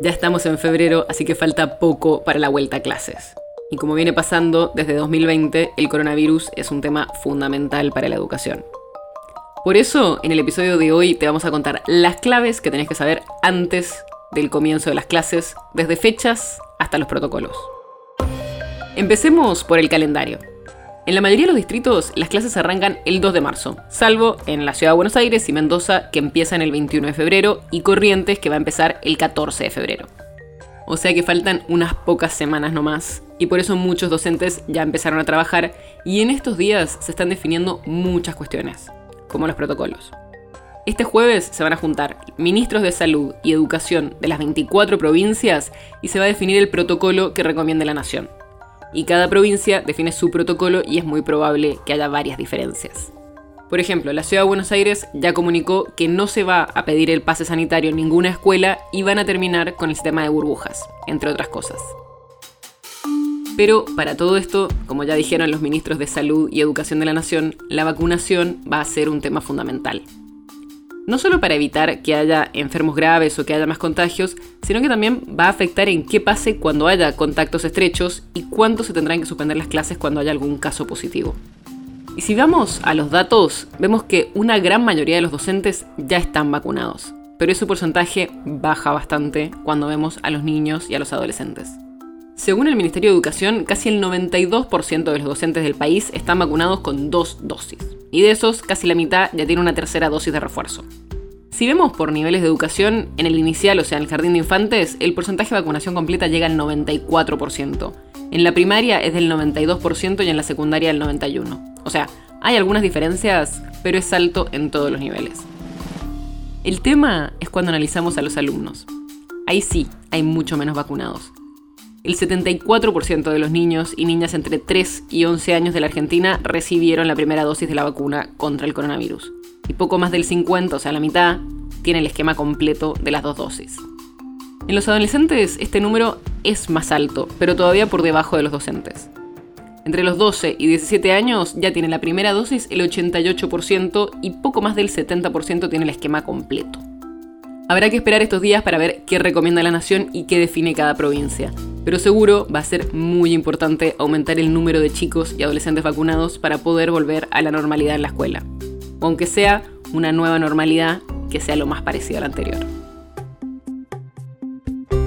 Ya estamos en febrero, así que falta poco para la vuelta a clases. Y como viene pasando desde 2020, el coronavirus es un tema fundamental para la educación. Por eso, en el episodio de hoy te vamos a contar las claves que tenés que saber antes del comienzo de las clases, desde fechas hasta los protocolos. Empecemos por el calendario. En la mayoría de los distritos, las clases arrancan el 2 de marzo, salvo en la ciudad de Buenos Aires y Mendoza, que empiezan el 21 de febrero, y Corrientes, que va a empezar el 14 de febrero. O sea que faltan unas pocas semanas nomás, y por eso muchos docentes ya empezaron a trabajar, y en estos días se están definiendo muchas cuestiones, como los protocolos. Este jueves se van a juntar ministros de salud y educación de las 24 provincias y se va a definir el protocolo que recomiende la nación y cada provincia define su protocolo y es muy probable que haya varias diferencias. Por ejemplo, la Ciudad de Buenos Aires ya comunicó que no se va a pedir el pase sanitario en ninguna escuela y van a terminar con el sistema de burbujas, entre otras cosas. Pero para todo esto, como ya dijeron los ministros de Salud y Educación de la Nación, la vacunación va a ser un tema fundamental no solo para evitar que haya enfermos graves o que haya más contagios, sino que también va a afectar en qué pase cuando haya contactos estrechos y cuánto se tendrán que suspender las clases cuando haya algún caso positivo. Y si vamos a los datos, vemos que una gran mayoría de los docentes ya están vacunados, pero ese porcentaje baja bastante cuando vemos a los niños y a los adolescentes. Según el Ministerio de Educación, casi el 92% de los docentes del país están vacunados con dos dosis, y de esos casi la mitad ya tiene una tercera dosis de refuerzo. Si vemos por niveles de educación, en el inicial, o sea, en el jardín de infantes, el porcentaje de vacunación completa llega al 94%. En la primaria es del 92% y en la secundaria del 91%. O sea, hay algunas diferencias, pero es alto en todos los niveles. El tema es cuando analizamos a los alumnos. Ahí sí, hay mucho menos vacunados. El 74% de los niños y niñas entre 3 y 11 años de la Argentina recibieron la primera dosis de la vacuna contra el coronavirus. Y poco más del 50, o sea, la mitad, tiene el esquema completo de las dos dosis. En los adolescentes este número es más alto, pero todavía por debajo de los docentes. Entre los 12 y 17 años ya tiene la primera dosis el 88% y poco más del 70% tiene el esquema completo. Habrá que esperar estos días para ver qué recomienda la nación y qué define cada provincia pero seguro va a ser muy importante aumentar el número de chicos y adolescentes vacunados para poder volver a la normalidad en la escuela, o aunque sea una nueva normalidad que sea lo más parecido a la anterior.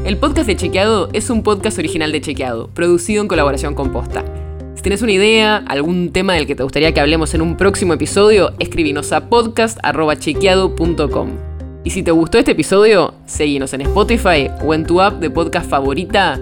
El podcast de Chequeado es un podcast original de Chequeado, producido en colaboración con Posta. Si tienes una idea, algún tema del que te gustaría que hablemos en un próximo episodio, escribinos a podcast.chequeado.com. Y si te gustó este episodio, seguinos en Spotify o en tu app de podcast favorita